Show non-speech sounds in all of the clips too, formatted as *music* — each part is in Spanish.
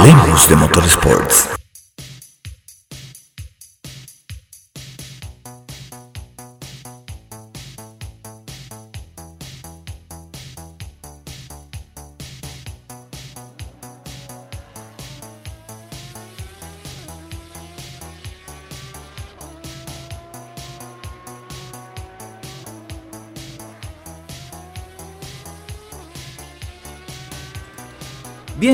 Hablemos de Motorsports.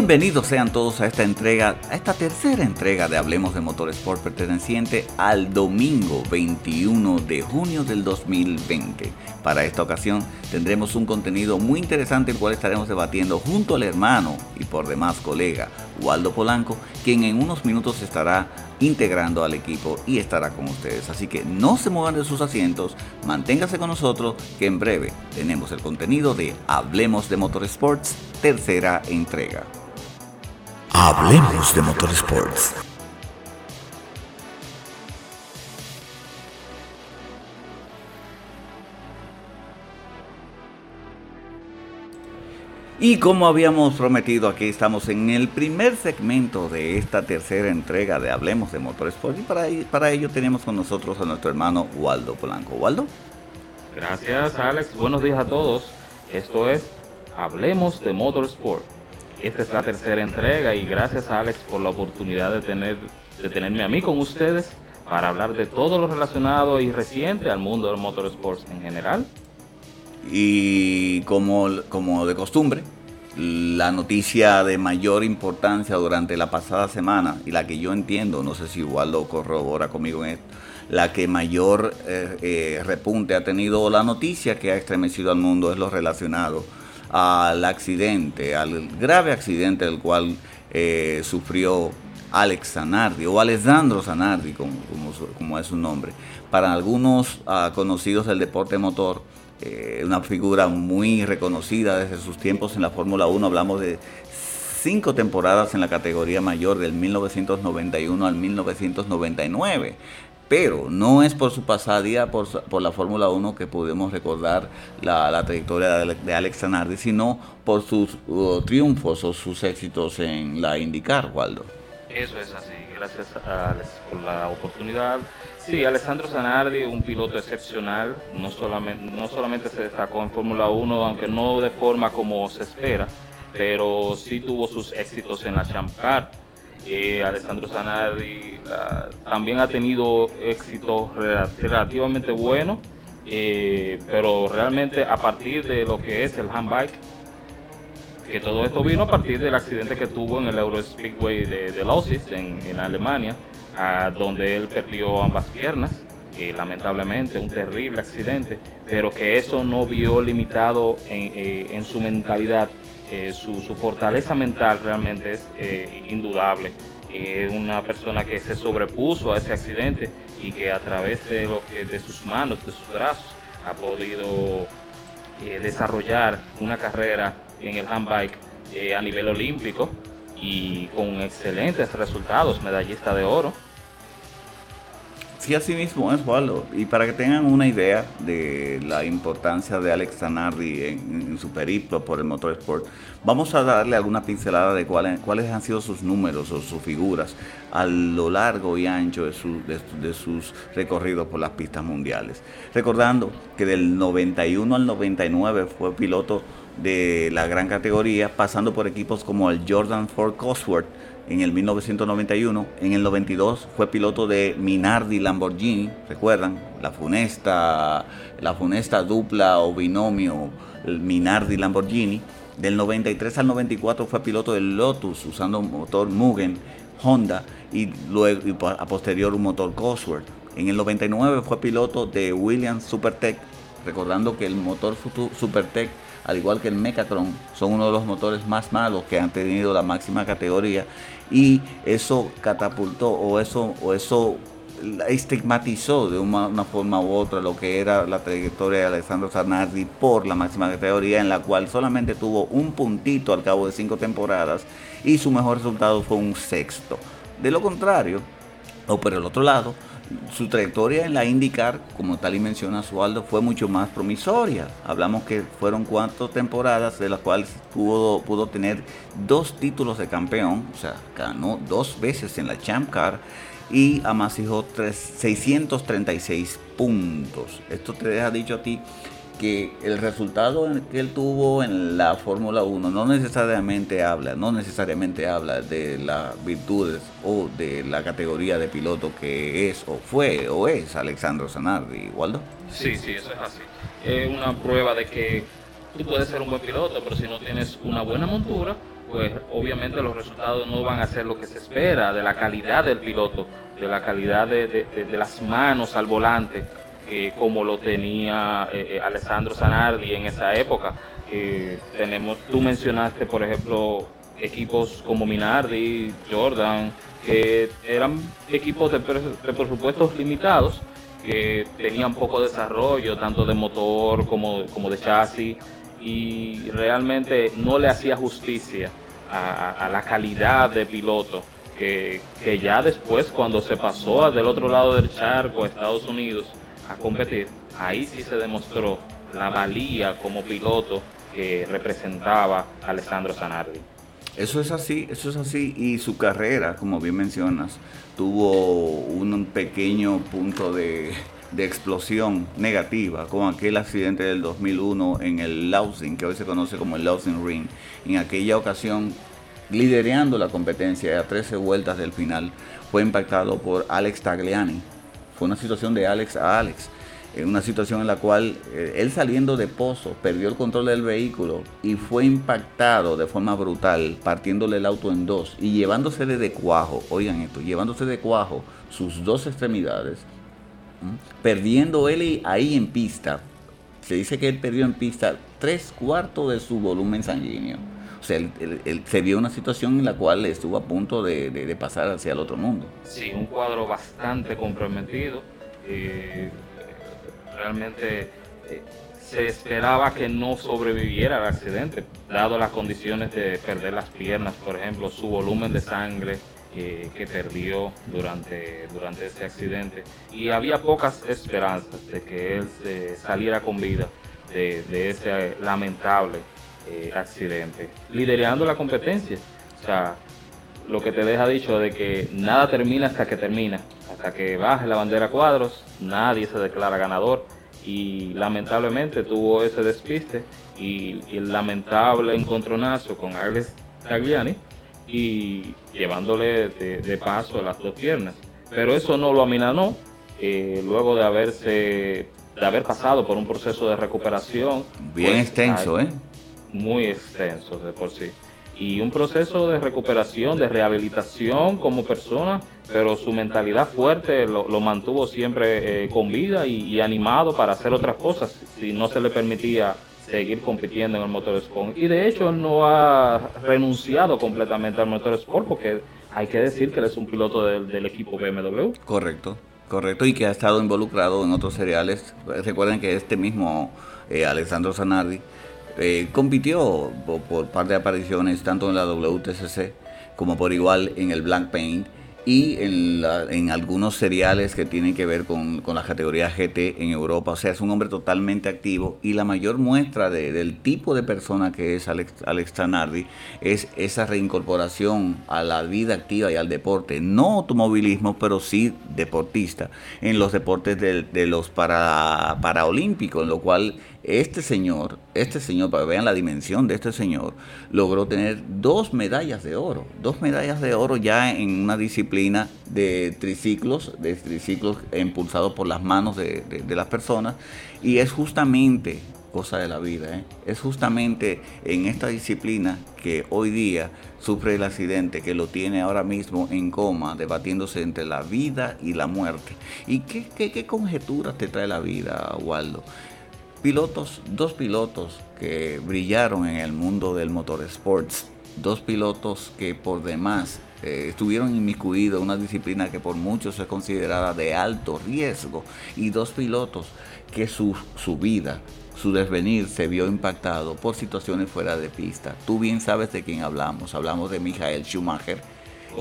Bienvenidos sean todos a esta entrega, a esta tercera entrega de Hablemos de Motorsport perteneciente al domingo 21 de junio del 2020. Para esta ocasión tendremos un contenido muy interesante el cual estaremos debatiendo junto al hermano y por demás colega Waldo Polanco, quien en unos minutos estará integrando al equipo y estará con ustedes. Así que no se muevan de sus asientos, manténgase con nosotros que en breve tenemos el contenido de Hablemos de Motorsports tercera entrega. Hablemos de Motorsports. Y como habíamos prometido, aquí estamos en el primer segmento de esta tercera entrega de Hablemos de Motorsport. Y para, para ello tenemos con nosotros a nuestro hermano Waldo Polanco. Waldo. Gracias, Alex. Buenos días a todos. Esto es Hablemos de Motorsport. Esta es la tercera entrega y gracias, Alex, por la oportunidad de, tener, de tenerme a mí con ustedes para hablar de todo lo relacionado y reciente al mundo del motorsports en general. Y como, como de costumbre, la noticia de mayor importancia durante la pasada semana y la que yo entiendo, no sé si Waldo corrobora conmigo en esto, la que mayor eh, eh, repunte ha tenido la noticia que ha estremecido al mundo es lo relacionado al accidente, al grave accidente del cual eh, sufrió Alex Zanardi o Alessandro Zanardi, como, es su nombre. Para algunos ah, conocidos del deporte motor, eh, una figura muy reconocida desde sus tiempos en la Fórmula 1. Hablamos de cinco temporadas en la categoría mayor del 1991 al 1999. Pero no es por su pasadía por, por la Fórmula 1 que podemos recordar la, trayectoria de, Alex Zanardi, sino por sus uh, triunfos o sus éxitos en la IndyCar, Waldo. Eso es así. Gracias a Alex por la oportunidad Sí, Alessandro Zanardi, un piloto excepcional, no solamente, no solamente se destacó en Fórmula 1, aunque no de forma como se espera, pero sí tuvo sus éxitos en la Champ Car. Eh, Alessandro Zanardi también ha tenido éxitos relativamente buenos, eh, pero realmente a partir de lo que es el handbike, que todo esto vino a partir del accidente que tuvo en el Euro Speedway de, de en, en Alemania, donde él perdió ambas piernas, lamentablemente, un terrible accidente, pero que eso no vio limitado en, eh, su mentalidad. Eh, su, fortaleza mental realmente es eh, indudable. Es una persona que se sobrepuso a ese accidente y que a través de, lo que, de sus manos, de sus brazos, ha podido desarrollar una carrera en el handbike a nivel olímpico y con excelentes resultados, medallista de oro. Sí, así mismo es, Waldo. Y para que tengan una idea de la importancia de Alex Zanardi en, su periplo por el motorsport, vamos a darle alguna pincelada de cuáles, han sido sus números o sus figuras a lo largo y ancho de, de, sus recorridos por las pistas mundiales. Recordando que del 91 al 99 fue piloto de la gran categoría, pasando por equipos como el Jordan Ford Cosworth, en el 1991. En el 92 fue piloto de Minardi Lamborghini, ¿recuerdan? La funesta, la funesta dupla o binomio Minardi Lamborghini. Del 93 al 94 fue piloto del Lotus usando un motor Mugen Honda y luego a posterior un motor Cosworth. En el 99 fue piloto de Williams Supertech, recordando que el motor Supertech al igual que el Mecatron, son uno de los motores más malos que han tenido la máxima categoría y eso catapultó o eso, o eso estigmatizó de una, forma u otra lo que era la trayectoria de Alessandro Zanardi por la máxima categoría en la cual solamente tuvo un puntito al cabo de cinco temporadas y su mejor resultado fue un sexto. De lo contrario, o por el otro lado, su trayectoria en la IndyCar, como tal y menciona Sualdo, fue mucho más promisoria. Hablamos que fueron cuatro temporadas de las cuales pudo, tener dos títulos de campeón, o sea, ganó dos veces en la Champ Car y amasijó 636 puntos. Esto te deja dicho a ti que el resultado que él tuvo en la Fórmula 1 no necesariamente habla, no necesariamente habla de las virtudes o de la categoría de piloto que es o fue o es Alexandro Zanardi, Waldo. Sí, sí, eso es así. Es una prueba de que tú puedes ser un buen piloto, pero si no tienes una buena montura, pues obviamente los resultados no van a ser lo que se espera, de la calidad del piloto, de la calidad de, de las manos al volante como lo tenía eh, eh, Alessandro Zanardi en esa época. tenemos, tú mencionaste, por ejemplo, equipos como Minardi, Jordan, que eran equipos de, presupuestos limitados, que tenían poco desarrollo, tanto de motor como, como de chasis, y realmente no le hacía justicia a, la calidad de piloto. Que, que, ya después, cuando se pasó del otro lado del charco a Estados Unidos, a competir, ahí sí se demostró la valía como piloto que representaba Alessandro Zanardi. Eso es así, eso es así. Y su carrera, como bien mencionas, tuvo un pequeño punto de, explosión negativa con aquel accidente del 2001 en el Lausing, que hoy se conoce como el Lausing Ring. En aquella ocasión, liderando la competencia a 13 vueltas del final, fue impactado por Alex Tagliani, fue una situación de Alex a Alex. En una situación en la cual eh, él saliendo de pozo perdió el control del vehículo y fue impactado de forma brutal, partiéndole el auto en dos y llevándose de cuajo, oigan esto, llevándose de cuajo sus dos extremidades, perdiendo él ahí en pista. Se dice que él perdió en pista tres cuartos de su volumen sanguíneo. Sea, él, se vio una situación en la cual estuvo a punto de, pasar hacia el otro mundo. Sí, un cuadro bastante comprometido. Eh, realmente eh, se esperaba que no sobreviviera al accidente, dado las condiciones de perder las piernas, por ejemplo, su volumen de sangre eh, que perdió durante, durante ese accidente. Y había pocas esperanzas de que él saliera con vida de, de ese lamentable eh, accidente, liderando la competencia. O sea, lo que te deja dicho de que nada termina hasta que termina, hasta que baje la bandera cuadros, nadie se declara ganador y lamentablemente tuvo ese despiste y, el lamentable encontronazo con Alex Tagliani y llevándole de, paso las dos piernas. Pero eso no lo aminanó eh, luego de haberse de haber pasado por un proceso de recuperación. Bien pues, extenso, ¿eh? Muy extensos de por sí. Y un proceso de recuperación, de rehabilitación como persona, pero su mentalidad fuerte lo, mantuvo siempre eh, con vida y, animado para hacer otras cosas, si no se le permitía seguir compitiendo en el motorsport. Y de hecho no ha renunciado completamente al motorsport porque hay que decir que él es un piloto del, del equipo BMW. Correcto, correcto, y que ha estado involucrado en otros seriales. Recuerden que este mismo eh, Alessandro Zanardi eh, compitió por, par de apariciones tanto en la WTCC como por igual en el Black Paint y en, algunos seriales que tienen que ver con, la categoría GT en Europa. O sea, es un hombre totalmente activo y la mayor muestra del tipo de persona que es Alex, Alex Tranardi es esa reincorporación a la vida activa y al deporte. No automovilismo, pero sí deportista en los deportes de, los para, paraolímpicos, en lo cual este señor, este señor, para que vean la dimensión de este señor, logró tener dos medallas de oro, dos medallas de oro ya en una disciplina de triciclos, de triciclos impulsados por las manos de, las personas, y es justamente cosa de la vida. ¿eh? Es justamente en esta disciplina que hoy día sufre el accidente, que lo tiene ahora mismo en coma, debatiéndose entre la vida y la muerte. ¿Y qué, conjeturas te trae la vida, Waldo? Pilotos, dos pilotos que brillaron en el mundo del motorsports, dos pilotos que por demás eh, estuvieron inmiscuidos en una disciplina que por muchos es considerada de alto riesgo y dos pilotos que su, su vida, su desvenir se vio impactado por situaciones fuera de pista. Tú bien sabes de quién hablamos, hablamos de Michael Schumacher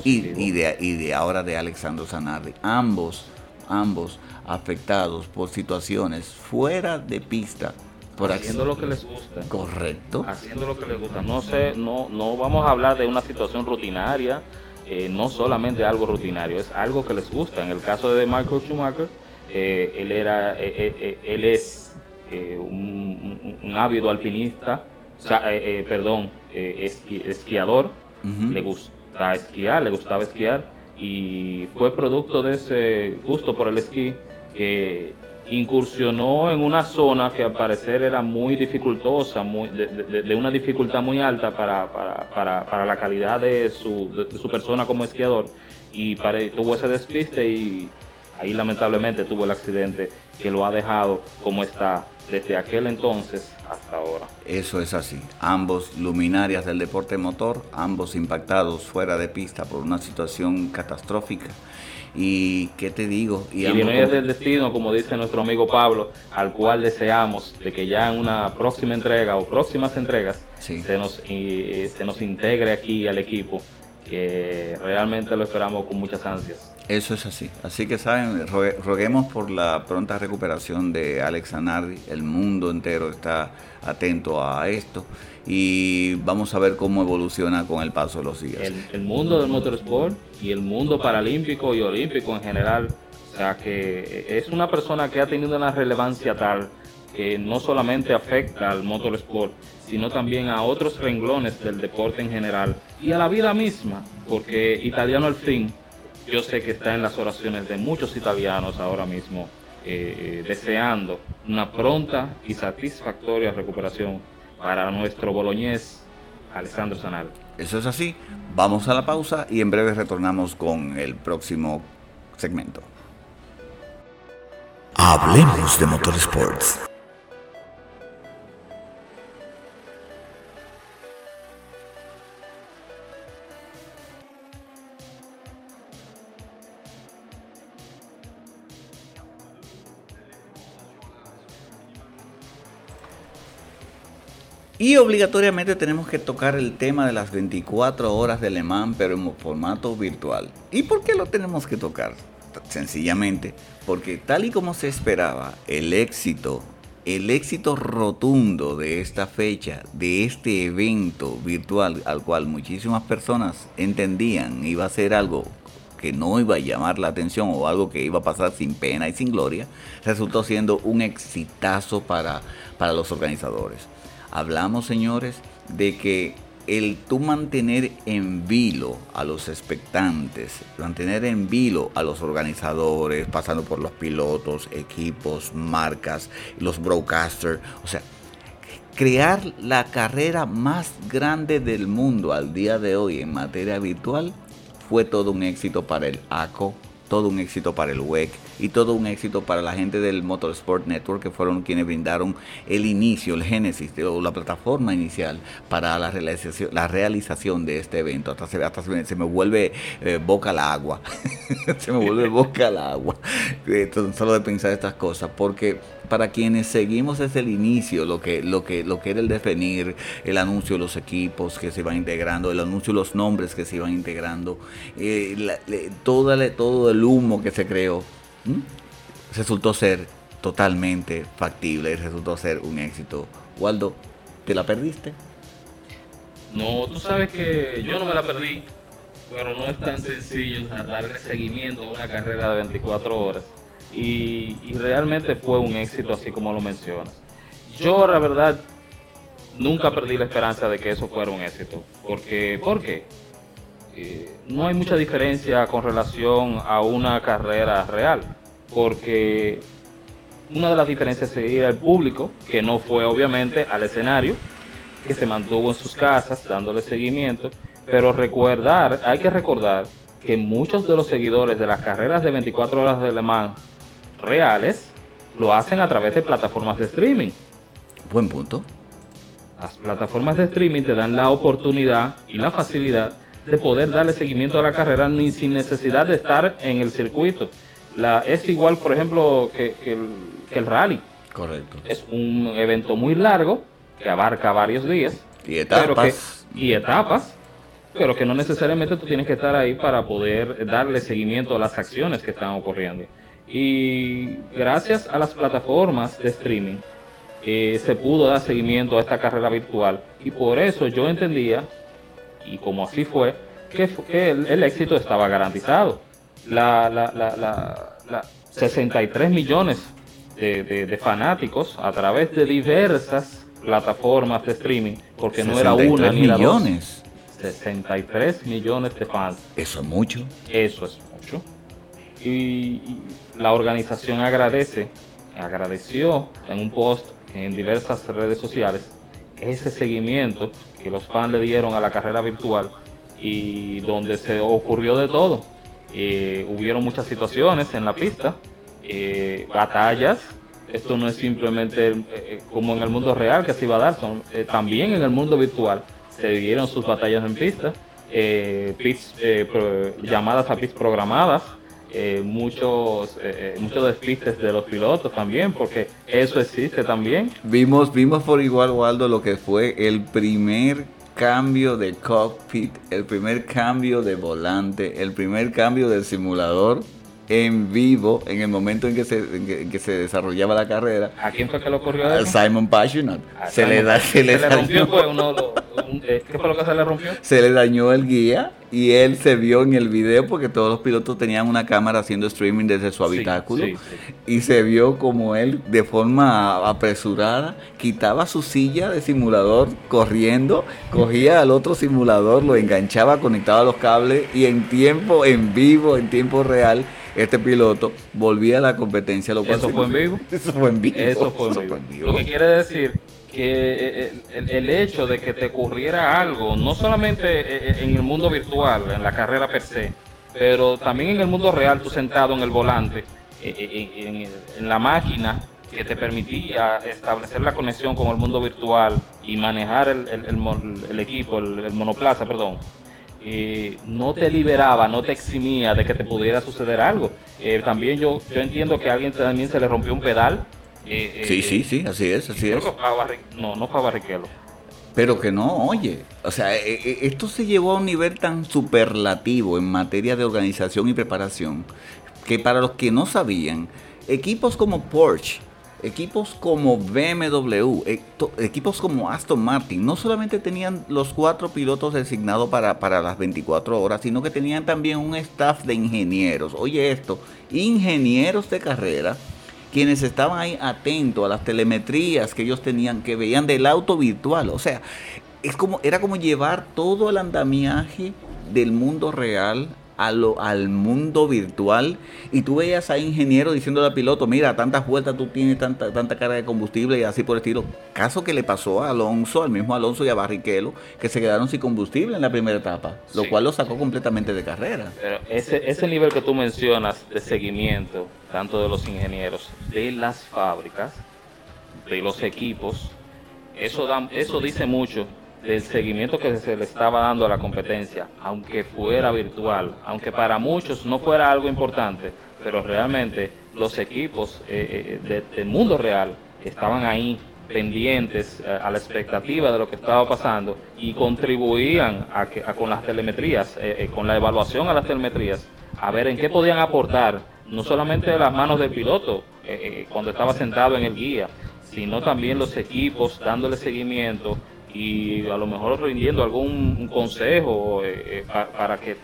y, de, y de ahora de Alexandro Zanardi. Ambos ambos afectados por situaciones fuera de pista. Por haciendo lo que les gusta. Correcto. Haciendo lo que les gusta. No sé, no, no vamos a hablar de una situación rutinaria, eh, no solamente algo rutinario, es algo que les gusta. En el caso de Michael Schumacher, eh, él era, eh, él es un, ávido alpinista, perdón, esquiador, le gusta esquiar, le gustaba esquiar y fue producto de ese gusto por el esquí que incursionó en una zona que al parecer era muy dificultosa, muy, de, una dificultad muy alta para, para, para, la calidad de su, de su, persona como esquiador. Y tuvo ese despiste y ahí lamentablemente tuvo el accidente que lo ha dejado como está desde aquel entonces hasta ahora. Eso es así. Ambos luminarias del deporte motor, ambos impactados fuera de pista por una situación catastrófica. Y qué te digo, y, y es del destino, como dice nuestro amigo Pablo, al cual deseamos de que ya en una próxima entrega o próximas entregas se, nos, se nos integre aquí al equipo, que realmente lo esperamos con muchas ansias. Eso es así. Así que saben, roguemos por la pronta recuperación de Alex Zanardi. El mundo entero está atento a esto y vamos a ver cómo evoluciona con el paso de los días. El, mundo del motorsport y el mundo paralímpico y olímpico en general, o sea que es una persona que ha tenido una relevancia tal que no solamente afecta al motorsport, sino también a otros renglones del deporte en general y a la vida misma, porque Italiano al fin yo sé que está en las oraciones de muchos italianos ahora mismo, eh, deseando una pronta y satisfactoria recuperación para nuestro boloñés Alessandro Sanal. Eso es así. Vamos a la pausa y en breve retornamos con el próximo segmento. Hablemos de Motorsports. Y obligatoriamente tenemos que tocar el tema de las 24 horas de Le Mans, pero en formato virtual. ¿Y por qué lo tenemos que tocar? Sencillamente porque tal y como se esperaba, el éxito, el éxito rotundo de esta fecha, de este evento virtual al cual muchísimas personas entendían iba a ser algo que no iba a llamar la atención o algo que iba a pasar sin pena y sin gloria, resultó siendo un exitazo para, para los organizadores. Hablamos, señores, de que el tú mantener en vilo a los expectantes, mantener en vilo a los organizadores, pasando por los pilotos, equipos, marcas, los broadcasters, o sea, crear la carrera más grande del mundo al día de hoy en materia virtual fue todo un éxito para el ACO, todo un éxito para el WEC y todo un éxito para la gente del Motorsport Network que fueron quienes brindaron el inicio, el génesis o la plataforma inicial para la realización, la realización de este evento. Hasta se, hasta se, me, vuelve eh, boca al agua, *laughs* se me vuelve boca al agua, solo de pensar estas cosas, porque para quienes seguimos desde el inicio lo que, lo que, lo que era el definir, el anuncio de los equipos que se iban integrando, el anuncio de los nombres que se iban integrando, eh, todo, todo el humo que se creó, resultó ser totalmente factible y resultó ser un éxito. Waldo, ¿te la perdiste? No, tú sabes que yo no me la perdí, pero no es tan sencillo darle seguimiento a una carrera de 24 horas y, realmente fue un éxito así como lo mencionas. Yo la verdad nunca perdí la esperanza de que eso fuera un éxito. Porque, ¿Por qué? Eh, no hay mucha diferencia con relación a una carrera real. Porque una de las diferencias sería el público, que no fue obviamente al escenario, que se mantuvo en sus casas dándole seguimiento. Pero recordar, hay que recordar que muchos de los seguidores de las carreras de 24 horas de Le Mans reales lo hacen a través de plataformas de streaming. Buen punto. Las plataformas de streaming te dan la oportunidad y la facilidad de poder darle seguimiento a la carrera ni sin necesidad de estar en el circuito. La, es igual, por ejemplo, que, el, rally. Correcto. Es un evento muy largo que abarca varios días. Y etapas. y etapas, pero que no necesariamente tú tienes que estar ahí para poder darle seguimiento a las acciones que están ocurriendo. Y gracias a las plataformas de streaming eh, se pudo dar seguimiento a esta carrera virtual. Y por eso yo entendía, y como así fue, que, el, éxito estaba garantizado. La, la, la, 63 millones de, fanáticos a través de diversas plataformas de streaming, porque no era una ni millones. 63 millones de fans. Eso es mucho. Eso es mucho. Y, la organización agradece, agradeció en un post en diversas redes sociales ese seguimiento que los fans le dieron a la carrera virtual y donde se ocurrió de todo. Eh, hubieron muchas situaciones en la pista, eh, batallas. Esto no es simplemente eh, como en el mundo real que se iba a dar, son, también en el mundo virtual se dieron sus batallas en pista, llamadas a pits programadas, muchos muchos despistes de los pilotos también, porque eso existe también. Vimos, vimos por igual, Waldo, lo que fue el primer cambio de cockpit, el primer cambio de volante, el primer cambio del simulador en vivo en el momento en que se, que, se desarrollaba la carrera. ¿A quién fue que lo ocurrió? A Simon Passionate. Se, le da, se, le, rompió, pues, eh, ¿Qué fue lo que se le rompió? Se le dañó el guía y él se vio en el video porque todos los pilotos tenían una cámara haciendo streaming desde su habitáculo y se vio como él de forma apresurada quitaba su silla de simulador corriendo, cogía al otro simulador, lo enganchaba, conectaba los cables y en tiempo, en vivo, en tiempo real, este piloto volvía a la competencia. Lo ¿Eso fue en vivo? Eso fue en vivo. Eso fue en vivo. Lo que quiere decir que el, hecho de que te ocurriera algo, no solamente e, e, en el mundo virtual, en la carrera per se, pero también en el mundo real, tú sentado en el volante, en, la máquina que te permitía establecer la conexión con el mundo virtual y manejar el, equipo, el, monoplaza, perdón, no te liberaba, no te eximía de que te pudiera suceder algo. Eh, también yo, yo entiendo que a alguien también se le rompió un pedal eh, sí, sí, sí, así es, así es. no, no fue Barrichello. Pero que no, oye, o sea, eh, eh, esto se llevó a un nivel tan superlativo en materia de organización y preparación que para los que no sabían, equipos como Porsche, equipos como BMW, equipos como Aston Martin, no solamente tenían los cuatro pilotos designados para, para las 24 horas, sino que tenían también un staff de ingenieros. Oye esto, ingenieros de carrera quienes estaban ahí atentos a las telemetrías que ellos tenían, que veían del auto virtual. O sea, es como, era como llevar todo el andamiaje del mundo real a lo, al mundo virtual y tú veías a ingeniero diciendo al piloto, mira, tantas vueltas tú tienes, tanta, tanta carga de combustible y así por el estilo. Caso que le pasó a Alonso, al mismo Alonso y a Barrichello, que se quedaron sin combustible en la primera etapa, lo cual lo sacó completamente de carrera. Pero ese, ese nivel que tú mencionas de seguimiento, tanto de los ingenieros, de las fábricas, de los equipos, eso, da, eso dice mucho del seguimiento que se le estaba dando a la competencia, aunque fuera virtual, aunque para muchos no fuera algo importante, pero realmente los equipos eh, eh, del mundo real estaban ahí pendientes eh, a la expectativa de lo que estaba pasando y contribuían con las telemetrías, con la evaluación a las telemetrías, a ver en qué podían aportar, no solamente de las manos del piloto cuando estaba sentado en el guía, sino también los equipos dándole seguimiento y a lo mejor rindiendo algún consejo eh, eh, para, que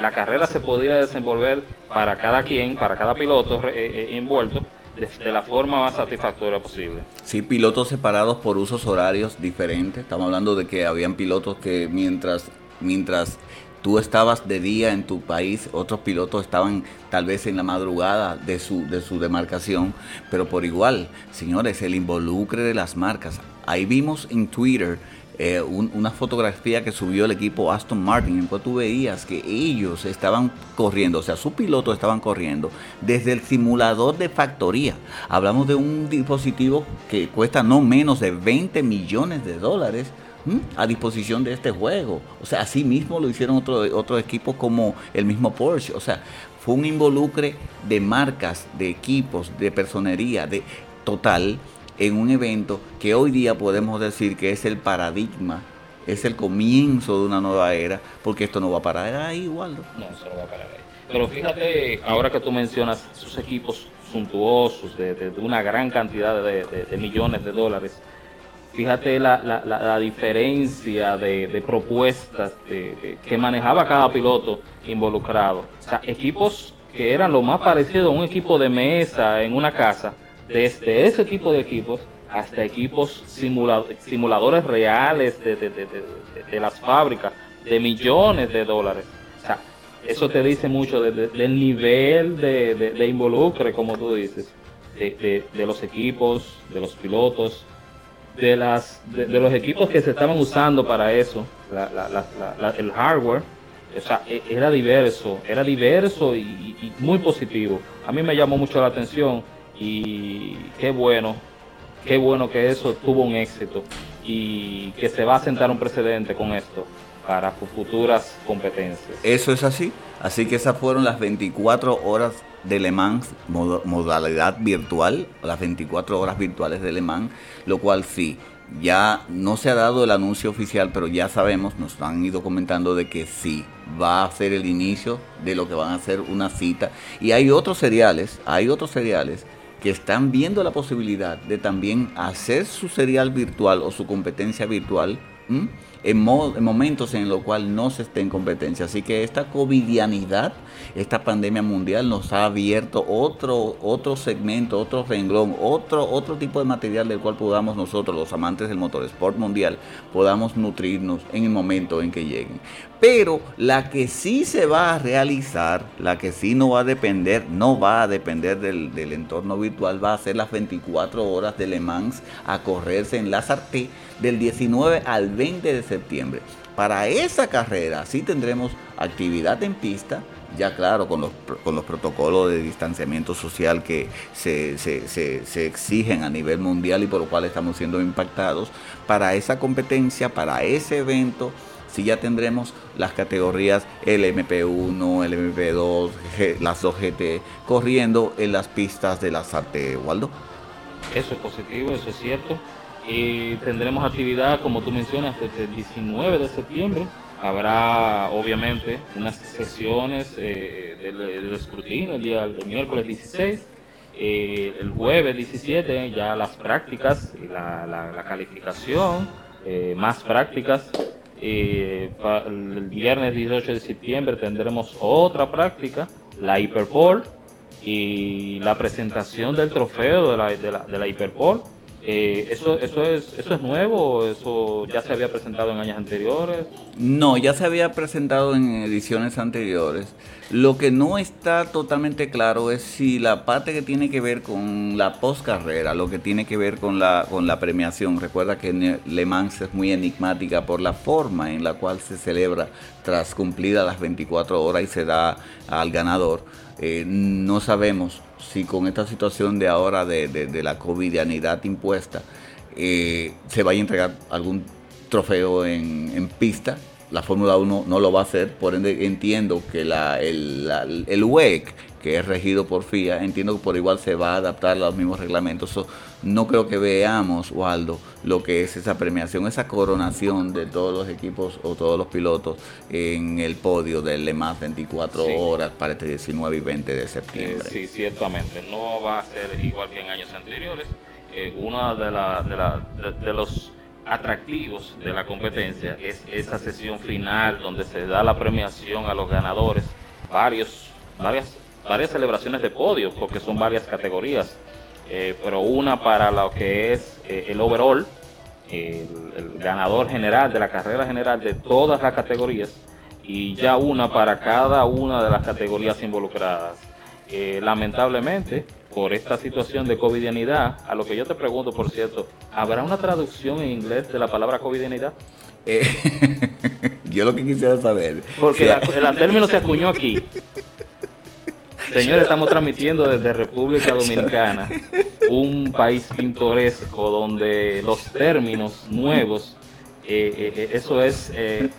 la carrera se pudiera desenvolver para cada quien, para cada piloto eh, envuelto de, la forma más satisfactoria posible. Sí, pilotos separados por usos horarios diferentes. Estamos hablando de que habían pilotos que mientras, mientras tú estabas de día en tu país, otros pilotos estaban tal vez en la madrugada de su, de su demarcación, pero por igual, señores, el involucre de las marcas. Ahí vimos en Twitter eh, una fotografía que subió el equipo Aston Martin, en cual tú veías que ellos estaban corriendo, o sea, sus pilotos estaban corriendo desde el simulador de factoría. Hablamos de un dispositivo que cuesta no menos de 20 millones de dólares a disposición de este juego. O sea, así mismo lo hicieron otros otro equipos como el mismo Porsche. O sea, fue un involucre de marcas, de equipos, de personería, de total en un evento que hoy día podemos decir que es el paradigma es el comienzo de una nueva era, porque esto no va a parar ahí, igual. No, eso no va a parar ahí. Pero fíjate, ahora que tú mencionas sus equipos suntuosos, de, una gran cantidad de, millones de dólares, fíjate la, diferencia de, propuestas que manejaba cada piloto involucrado. O sea, equipos que eran lo más parecido a un equipo de mesa en una casa, desde ese tipo de equipos hasta equipos simuladores reales de, las fábricas, de millones de dólares. O sea, eso te dice mucho del nivel de, involucre, como tú dices, de, los equipos, de los pilotos, de, las, de, los equipos que se estaban usando para eso, el hardware. O sea, e, era diverso, era diverso y muy positivo. A mí me llamó mucho la atención y qué bueno qué bueno que eso tuvo un éxito y que se va a sentar un precedente con esto para futuras competencias. Eso es así. Así que esas fueron las 24 horas de Le Mans, modalidad virtual, las 24 horas virtuales de Le Mans, lo cual sí, ya no se ha dado el anuncio oficial, pero ya sabemos, nos han ido comentando de que sí, va a ser el inicio de lo que van a ser una cita. Y hay otros seriales, hay otros seriales que están viendo la posibilidad de también hacer su serial virtual o su competencia virtual en, momentos en los cuales no se esté en competencia. Así que esta covidianidad, esta pandemia mundial nos ha abierto otro, otro segmento, otro renglón, otro, otro tipo de material del cual podamos nosotros, los amantes del motorsport mundial, podamos nutrirnos en el momento en que lleguen. Pero la que sí se va a realizar, la que sí no va a depender, no va a depender del, entorno virtual, va a ser las 24 horas de Le Mans a correrse en la Sarté del 19 al 20 de septiembre. Para esa carrera sí tendremos actividad en pista, ya claro, con los, con los protocolos de distanciamiento social que se, se, exigen a nivel mundial y por lo cual estamos siendo impactados. Para esa competencia, para ese evento, si ya tendremos las categorías LMP1, LMP2, las 2 GT corriendo en las pistas de la SARTE, Waldo. Eso es positivo, eso es cierto. Y tendremos actividad, como tú mencionas, desde el 19 de septiembre. Habrá, obviamente, unas sesiones eh, del, escrutinio el día del miércoles 16. Eh, el jueves 17 ya las prácticas y la, calificación, eh, más prácticas eh, el viernes 18 de septiembre tendremos otra práctica, la Hyperpole y la presentación del trofeo de la, de la, de la Hyperpole eh, ¿eso, eso, es, ¿Eso es nuevo eso ya se había presentado en años anteriores? No, ya se había presentado en ediciones anteriores. Lo que no está totalmente claro es si la parte que tiene que ver con la postcarrera, lo que tiene que ver con la, con la premiación. Recuerda que Le Mans es muy enigmática por la forma en la cual se celebra tras cumplidas las 24 horas y se da al ganador. Eh, no sabemos si con esta situación de ahora de, la covidianidad impuesta eh, se vaya a entregar algún trofeo en, pista. La Fórmula 1 no lo va a hacer, por ende entiendo que la, el, el WEC que es regido por FIA, entiendo que por igual se va a adaptar a los mismos reglamentos. no creo que veamos, Waldo, lo que es esa premiación, esa coronación de todos los equipos o todos los pilotos en el podio del Le Mans 24 horas para este 19 y 20 de septiembre. sí, ciertamente. No va a ser igual que en años anteriores. Eh, uno de, la, de, los atractivos de la competencia es esa sesión final donde se da la premiación a los ganadores, varios, varias varias celebraciones de podio, porque son varias categorías, eh, pero una para lo que es eh, el overall, el, ganador general de la carrera general de todas las categorías, y ya una para cada una de las categorías involucradas. Eh, lamentablemente, por esta situación de covidianidad, a lo que yo te pregunto, por cierto, ¿habrá una traducción en inglés de la palabra covidianidad? *laughs* yo lo que quisiera saber. Porque el término se acuñó aquí. Señores, estamos transmitiendo desde República Dominicana, un país pintoresco donde los términos nuevos eh, eh, eh, eso es,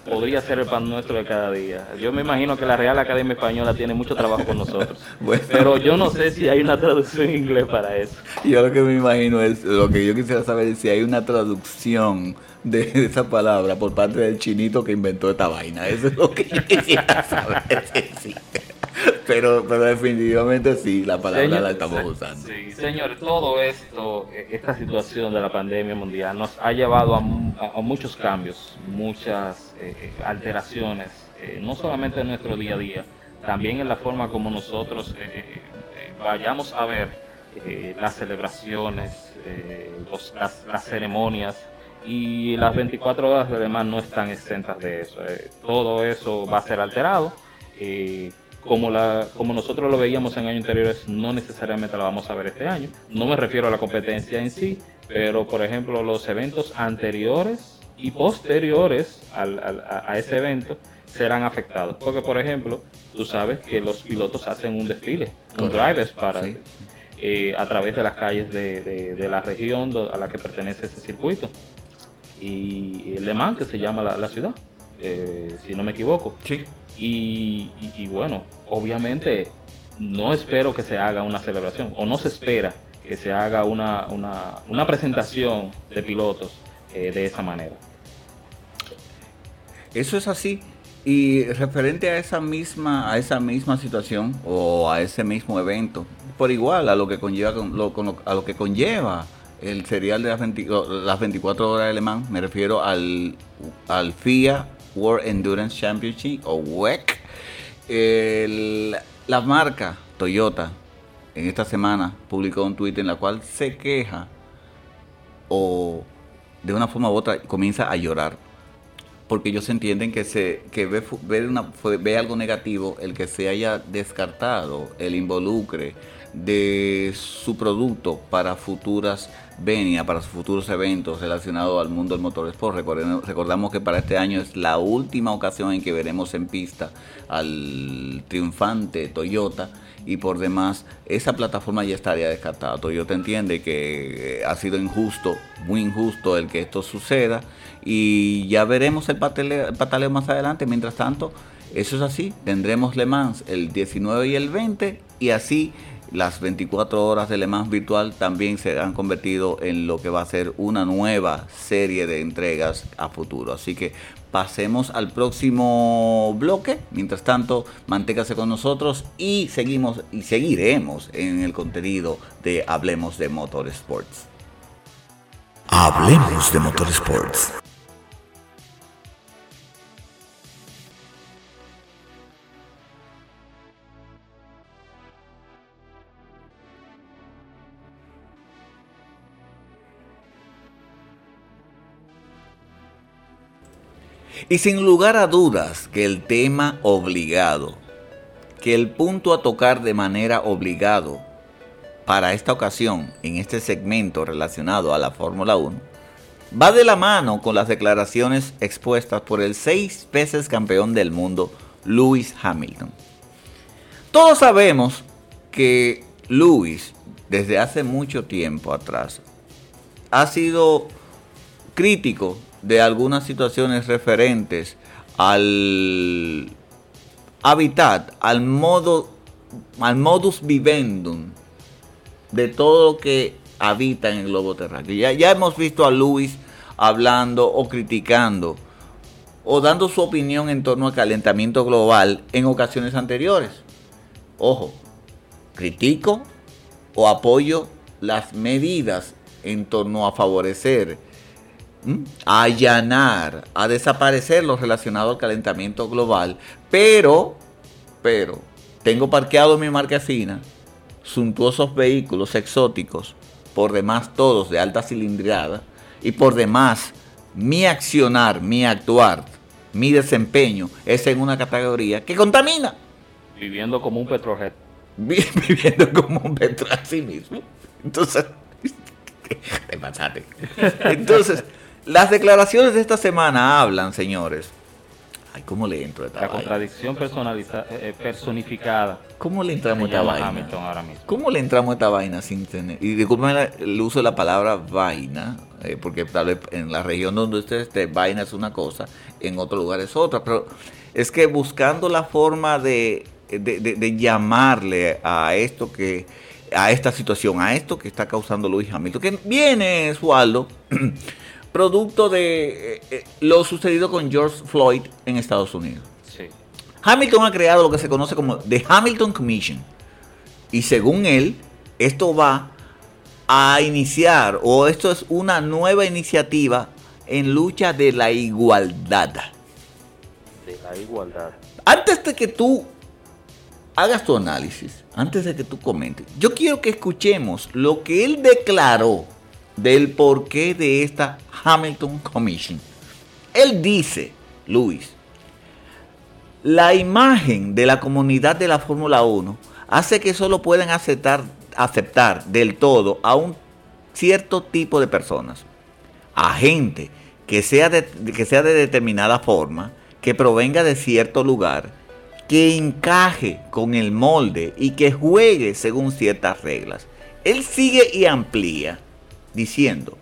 podría ser el pan nuestro de cada día. Yo me imagino que la Real Academia Española tiene mucho trabajo con nosotros. *laughs* Pero yo no sé si hay una traducción en inglés para eso. Yo lo que me imagino es, lo que yo quisiera saber es si hay una traducción de esa palabra por parte del chinito que inventó esta vaina. Eso es lo que yo quisiera saber. *laughs* *laughs* pero, pero definitivamente sí, la palabra la estamos usando. Sí, señores, todo esto, e, esta situación de la pandemia mundial nos ha llevado a, muchos cambios, muchas eh, eh, alteraciones, eh, no solamente en nuestro día a día, también en la forma como nosotros vayamos a ver las celebraciones, las, las ceremonias y las 24 horas de demás no están exentas de eso. todo eso va a ser alterado como, la, como nosotros lo veíamos en años anteriores, no necesariamente la vamos a ver este año. No me refiero a la competencia en sí, pero por ejemplo los eventos anteriores y posteriores a, ese evento serán afectados. Porque por ejemplo, tú sabes que los pilotos hacen un desfile, un drivers para... Eh, a través de las calles de, la región a la que pertenece ese circuito. Y el Le Mans, que se llama la, ciudad, eh, si no me equivoco. Sí. Y, bueno, obviamente no espero que se haga una celebración o no se espera que se haga una, una, presentación de pilotos eh, de esa manera. Eso es así. Y referente a esa misma, a esa misma situación o a ese mismo evento, por igual a lo que conlleva, a lo que conlleva el serial de las, las 24 horas de alemán, me refiero al, al FIA World Endurance Championship o WEC. la marca Toyota en esta semana publicó un tweet en la cual se queja o de una forma u otra comienza a llorar porque ellos entienden que se que ve, ve algo negativo el que se haya descartado el involucre de su producto para futuras venia, para sus futuros eventos relacionados al mundo del motorsport. Recordamos que para este año es la última ocasión en que veremos en pista al triunfante Toyota y por demás esa plataforma ya estaría descartada. Toyota entiende que ha sido injusto, muy injusto el que esto suceda y ya veremos el el pataleo más adelante. Mientras tanto, eso es así, tendremos Le Mans el 19 y el 20 y así las 24 horas de Le virtual también se han convertido en lo que va a ser una nueva serie de entregas a futuro. Así que pasemos al próximo bloque. Mientras tanto, manténgase con nosotros y seguimos y seguiremos en el contenido de Hablemos de Motorsports. Hablemos de Motorsports. Y sin lugar a dudas que el tema obligado, que el punto a tocar de manera obligado para esta ocasión, en este segmento relacionado a la Fórmula 1, va de la mano con las declaraciones expuestas por el seis veces campeón del mundo, Lewis Hamilton. Todos sabemos que Lewis, desde hace mucho tiempo atrás, ha sido crítico de algunas situaciones referentes al hábitat, al modo, al modus vivendum de todo lo que habita en el globo terráqueo. Ya, ya hemos visto a Luis hablando o criticando o dando su opinión en torno al calentamiento global en ocasiones anteriores. Ojo, critico o apoyo las medidas en torno a favorecer a allanar, a desaparecer lo relacionado al calentamiento global, pero, pero, tengo parqueado en mi marquesina suntuosos vehículos exóticos, por demás todos de alta cilindrada, y por demás mi accionar, mi actuar, mi desempeño es en una categoría que contamina. Viviendo como un petrojet. *laughs* Viviendo como un petro así mismo. Entonces, *laughs* te pasaste. Entonces, las declaraciones de esta semana hablan, señores, Ay, ¿cómo le entro a esta La vaina? contradicción personaliza- eh, eh, personificada. ¿Cómo le entramos a esta vaina? Hamilton ahora mismo. ¿Cómo le entramos a esta vaina sin tener? Y disculpen la- el uso de la palabra vaina, eh, porque tal vez en la región donde usted esté, vaina es una cosa, en otro lugar es otra, pero es que buscando la forma de, de- de- de llamarle a esto que, a esta situación, a esto que está causando Luis Hamilton, que viene, Sualdo, *clears throat* producto de eh, eh, lo sucedido con George Floyd en Estados Unidos. Sí. Hamilton ha creado lo que se conoce como The Hamilton Commission. Y según él, esto va a iniciar, o esto es una nueva iniciativa en lucha de la igualdad. De la igualdad. Antes de que tú hagas tu análisis, antes de que tú comentes, yo quiero que escuchemos lo que él declaró del porqué de esta Hamilton Commission. Él dice, Luis, la imagen de la comunidad de la Fórmula 1 hace que solo puedan aceptar, aceptar del todo a un cierto tipo de personas, a gente que sea de, que sea de determinada forma, que provenga de cierto lugar, que encaje con el molde y que juegue según ciertas reglas. Él sigue y amplía diciendo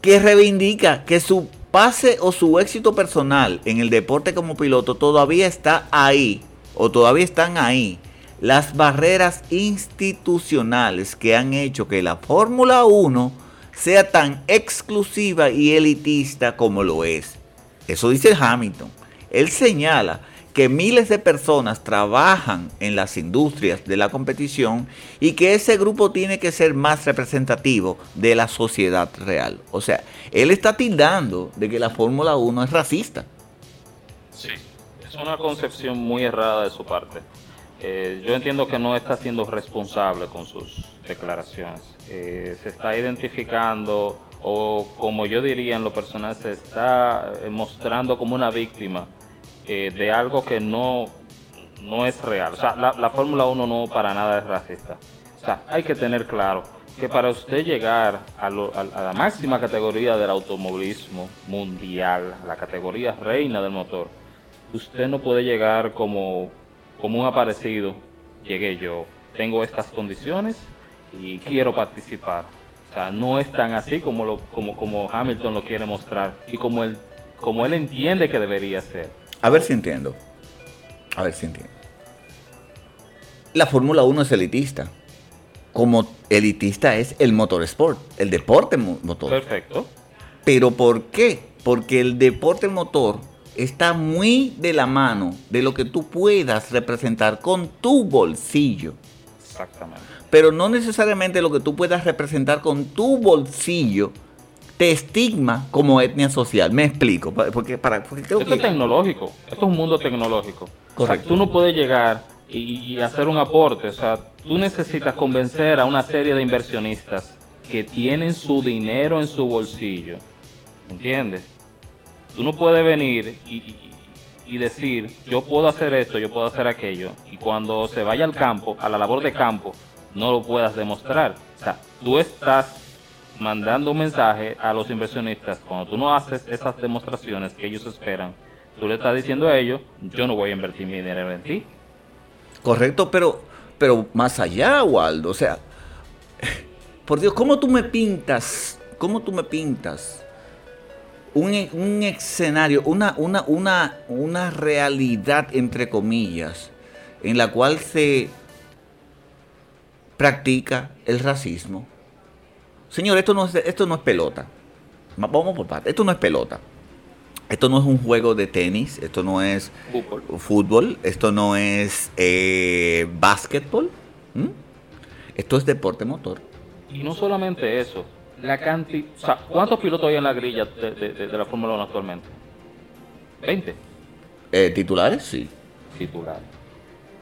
que reivindica que su pase o su éxito personal en el deporte como piloto todavía está ahí o todavía están ahí las barreras institucionales que han hecho que la Fórmula 1 sea tan exclusiva y elitista como lo es. Eso dice Hamilton. Él señala que miles de personas trabajan en las industrias de la competición y que ese grupo tiene que ser más representativo de la sociedad real. O sea, él está tildando de que la Fórmula 1 es racista. Sí. Es una concepción muy errada de su parte. Eh, yo entiendo que no está siendo responsable con sus declaraciones. Eh, se está identificando o como yo diría en lo personal, se está mostrando como una víctima eh, de algo que no, no es real. O sea, la, la Fórmula 1 no para nada es racista. O sea, hay que tener claro que para usted llegar a, lo- a- la máxima categoría del automovilismo mundial, la categoría reina del motor, usted no puede llegar como, como un aparecido. Llegué yo, tengo estas condiciones y quiero participar. O sea, no es tan así como, lo, como, como Hamilton lo quiere mostrar y como él, como él entiende que debería ser. A ver si entiendo. A ver si entiendo. La Fórmula 1 es elitista. Como elitista es el motorsport, el deporte mo- motor. Perfecto. ¿Pero por qué? Porque el deporte motor está muy de la mano de lo que tú puedas representar con tu bolsillo. Exactamente. Pero no necesariamente lo que tú puedas representar con tu bolsillo te estigma como etnia social. Me explico. Porque para, porque Esto es tecnológico, esto es un mundo tecnológico. O sea, Correcto. tú no puedes llegar y, y hacer un aporte, o sea, tú necesitas convencer a una serie de inversionistas que tienen su dinero en su bolsillo, ¿entiendes? Tú no puedes venir y, y- y decir, yo puedo hacer esto, yo puedo hacer aquello, y cuando se vaya al campo, a la labor de campo, no lo puedas demostrar. O sea, tú estás mandando un mensaje a los inversionistas, cuando tú no haces esas demostraciones que ellos esperan, tú le estás diciendo a ellos, yo no voy a invertir mi dinero en ti. Correcto, pero, pero más allá, Waldo. O sea, por Dios, ¿cómo tú me pintas? ¿Cómo tú me pintas? Un, un escenario, una, una, una, una realidad, entre comillas, en la cual se practica el racismo. Señor, esto no es, esto no es pelota. Vamos por partes. Esto no es pelota. Esto no es un juego de tenis. Esto no es Fútbol. fútbol, esto no es eh, básquetbol, ¿m? esto es deporte motor. Y no solamente eso, la cantidad, o sea, ¿cuántos pilotos hay en la grilla de, de- de- de la Fórmula 1 actualmente? 20 Eh, ¿Titulares? Sí. titulares.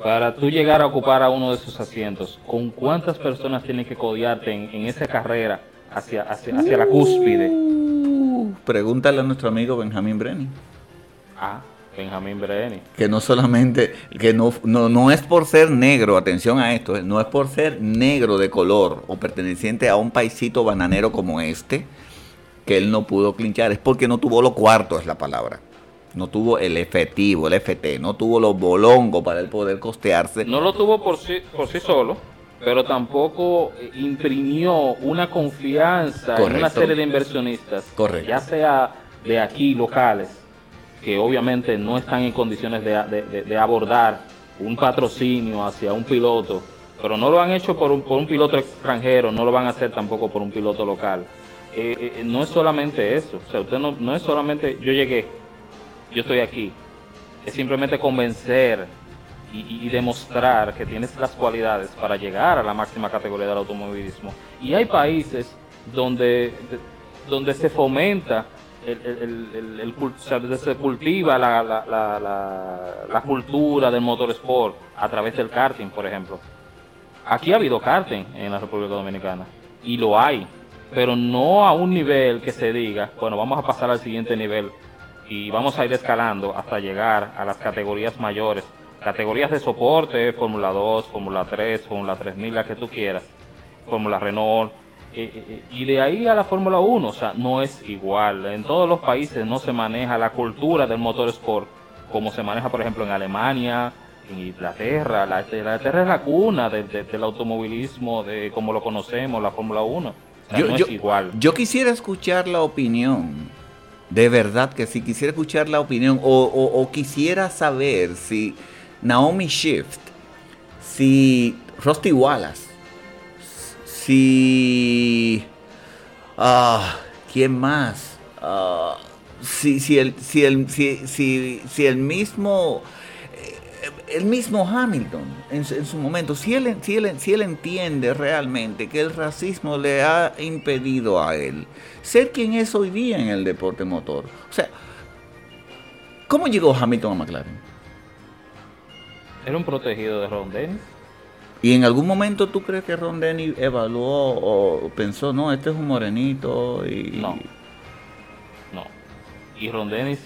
Para tú llegar a ocupar a uno de esos asientos, ¿con cuántas personas tienes que codearte en, en esa carrera hacia, hacia, hacia la cúspide? Uh, pregúntale a nuestro amigo Benjamín Brenny, Ah, Benjamín Breni. que no solamente, que no, no, no es por ser negro, atención a esto, eh, no es por ser negro de color o perteneciente a un paisito bananero como este, que él no pudo clinchar, es porque no tuvo lo cuarto, es la palabra. No tuvo el efectivo, el FT, no tuvo los bolongos para él poder costearse. No lo tuvo por sí, por sí solo, pero tampoco eh, imprimió una confianza en una serie de inversionistas, Correcto. ya sea de aquí locales, que obviamente no están en condiciones de, abordar un patrocinio hacia un piloto, pero no lo han hecho por un, por un piloto extranjero, no lo van a hacer tampoco por un piloto local. Eh, eh, no es solamente eso, o sea, usted no, no es solamente yo llegué, yo estoy aquí, es simplemente convencer y, demostrar que tienes las cualidades para llegar a la máxima categoría del automovilismo. Y hay países donde, donde se fomenta el, se cultiva la, la, la, cultura del motorsport a través del karting, por ejemplo. Aquí ha habido karting en la República Dominicana y lo hay, pero no a un nivel que se diga, bueno, vamos a pasar al siguiente nivel y vamos a ir escalando hasta llegar a las categorías mayores, categorías de soporte, Fórmula 2, Fórmula 3, Fórmula 3000, la que tú quieras, Fórmula Renault, eh, eh, y de ahí a la Fórmula 1, o sea, no es igual. En todos los países no se maneja la cultura del motorsport como se maneja, por ejemplo, en Alemania, en Inglaterra. La, Inglaterra es la cuna del automovilismo, de como lo conocemos, la Fórmula 1. yo, no es igual. Yo quisiera escuchar la opinión, de verdad que si quisiera escuchar la opinión, o, quisiera saber si Naomi Shift, si Rusty Wallace, si... Ah, ¿Quién más? Ah, si, si, el, si, el, si, si, el mismo el mismo Hamilton en, su momento, si él, si, él, si él entiende realmente que el racismo le ha impedido a él ser quien es hoy día en el deporte motor. O sea, ¿cómo llegó Hamilton a McLaren? Era un protegido de Ron Dennis. ¿Y en algún momento tú crees que Ron Denny evaluó o pensó, no, este es un morenito? Y... No. No. Y Ron Dennis,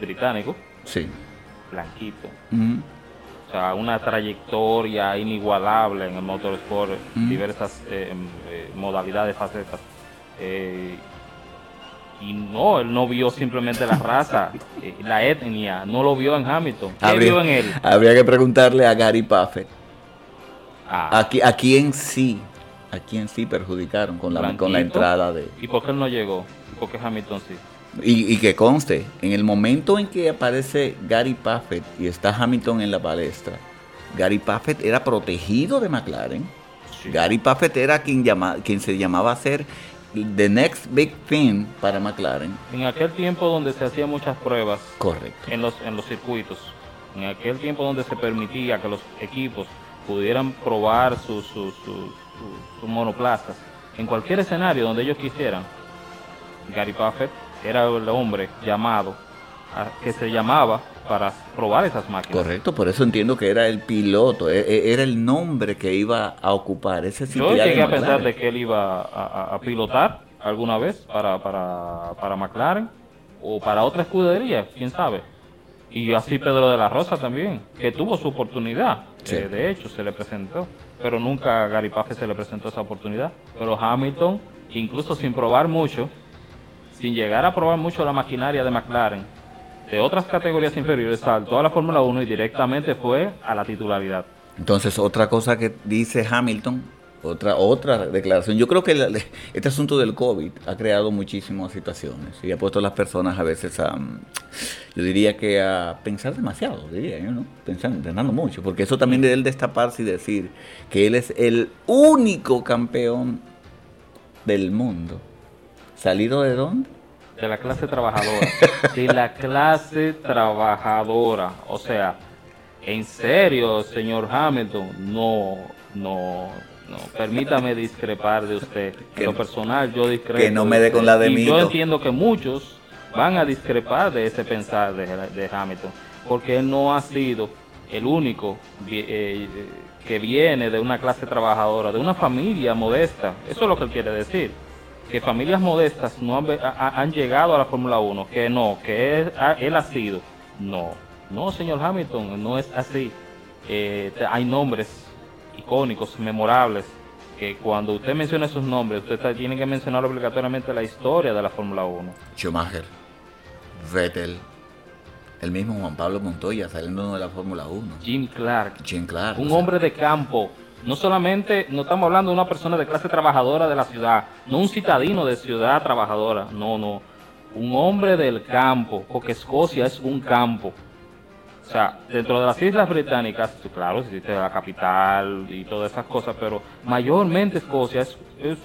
británico. Sí. Blanquito. O sea, una trayectoria inigualable en el motorsport, diversas eh, em, eh, modalidades, facetas. Eh, y no, él no vio simplemente la raza, la etnia, no lo vio en Hamilton. ¿Qué vio en él? Habría que preguntarle a Gary Puffett Ah. Aquí, a quién sí, a quién sí perjudicaron con la, con la entrada de... ¿Y por qué él no llegó? ¿Y por qué Hamilton sí? Y, que conste, en el momento en que aparece Gary Puffett y está Hamilton en la palestra, Gary Puffett era protegido de McLaren. Gary Puffett era quien, llama, quien se llamaba a ser the next big thing para McLaren. En aquel tiempo donde se hacían muchas pruebas. Correcto. En los, en los circuitos. En aquel tiempo donde se permitía que los equipos pudieran probar sus su, su, monoplazas en cualquier escenario donde ellos quisieran. Gary Puffett era el hombre llamado, que se llamaba para probar esas máquinas. Correcto, por eso entiendo que era el piloto, e, e, era el nombre que iba a ocupar ese Yo llegué a pensar de que él iba a, pilotar alguna vez para, para, para McLaren o para otra escudería, quién sabe. Y así Pedro de la Rosa también, que tuvo su oportunidad. Eh, de hecho, se le presentó. Pero nunca a Gary se le presentó esa oportunidad. Pero Hamilton, incluso sin probar mucho, sin llegar a probar mucho la maquinaria de McLaren, de otras categorías inferiores, saltó a la Fórmula 1 y directamente fue a la titularidad. Entonces, otra cosa que dice Hamilton otra, otra declaración. Yo creo que este asunto del COVID ha creado muchísimas situaciones y ha puesto a las personas a veces a, yo diría que a pensar demasiado, diría yo, ¿no? Pensando, pensando mucho, porque eso también de él destaparse y decir que él es el único campeón del mundo. ¿Salido de dónde? De la clase trabajadora. de la clase trabajadora. O sea, en serio, señor Hamilton, no, no, no, permítame discrepar de usted. Que, lo personal yo discrepo. Que no me dé con la de mí. Yo entiendo que muchos van a discrepar de ese pensar de, Hamilton, porque él no ha sido el único eh, que viene de una clase trabajadora, de una familia modesta. Eso es lo que él quiere decir. Que familias modestas no han, llegado a la Fórmula 1, que no, que él, él, ha sido. No, no, señor Hamilton, no es así. Eh, hay nombres icónicos, memorables, que cuando usted menciona esos nombres, usted tiene que mencionar obligatoriamente la historia de la Fórmula 1. Schumacher, Vettel, El mismo Juan Pablo Montoya saliendo de la Fórmula 1. Jim Clark. Jim Clark. Un hombre de campo. No solamente, no estamos hablando de una persona de clase trabajadora de la ciudad, no un citadino de ciudad trabajadora, no, no. Un hombre del campo, porque Escocia es un campo. O sea, dentro de las Islas Británicas, claro, existe la capital y todas esas cosas, pero mayormente Escocia es,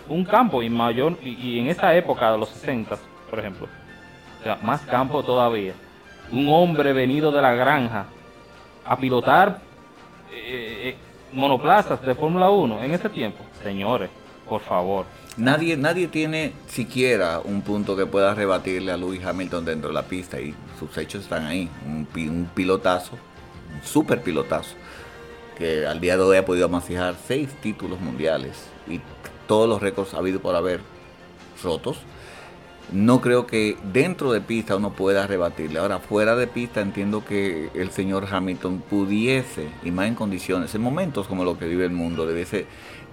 un campo y mayor y, en esa época de los 60, por ejemplo, o sea, más campo todavía. Un hombre venido de la granja a pilotar eh, eh, monoplazas de Fórmula 1 en ese tiempo, señores, por favor. Nadie, nadie tiene siquiera un punto que pueda rebatirle a Lewis Hamilton dentro de la pista y sus hechos están ahí. Un, pilotazo, un super pilotazo, que al día de hoy ha podido amasijar seis títulos mundiales y todos los récords ha habido por haber rotos. No creo que dentro de pista uno pueda rebatirle. Ahora, fuera de pista entiendo que el señor Hamilton pudiese, y más en condiciones, en momentos como lo que vive el mundo, debiese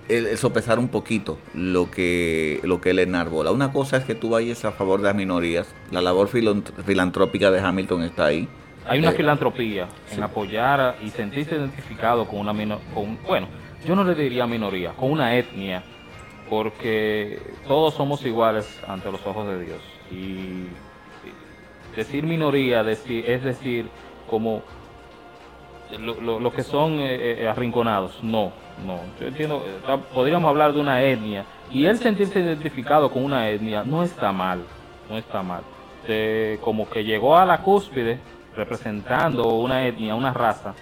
el, sopesar un poquito lo que, lo que él enarbola. Una cosa es que tú vayas a favor de las minorías, la labor filantrópica de Hamilton está ahí. Hay una eh, filantropía en apoyar y sentirse identificado con una minoría, bueno, yo no le diría minoría, con una etnia, porque todos somos iguales ante los ojos de Dios. Y decir minoría es decir como lo, que son eh, eh, arrinconados, no no, yo entiendo, podríamos hablar de una etnia y él sentirse identificado con una etnia no está mal, no está mal. como que llegó a la cúspide representando una etnia, una raza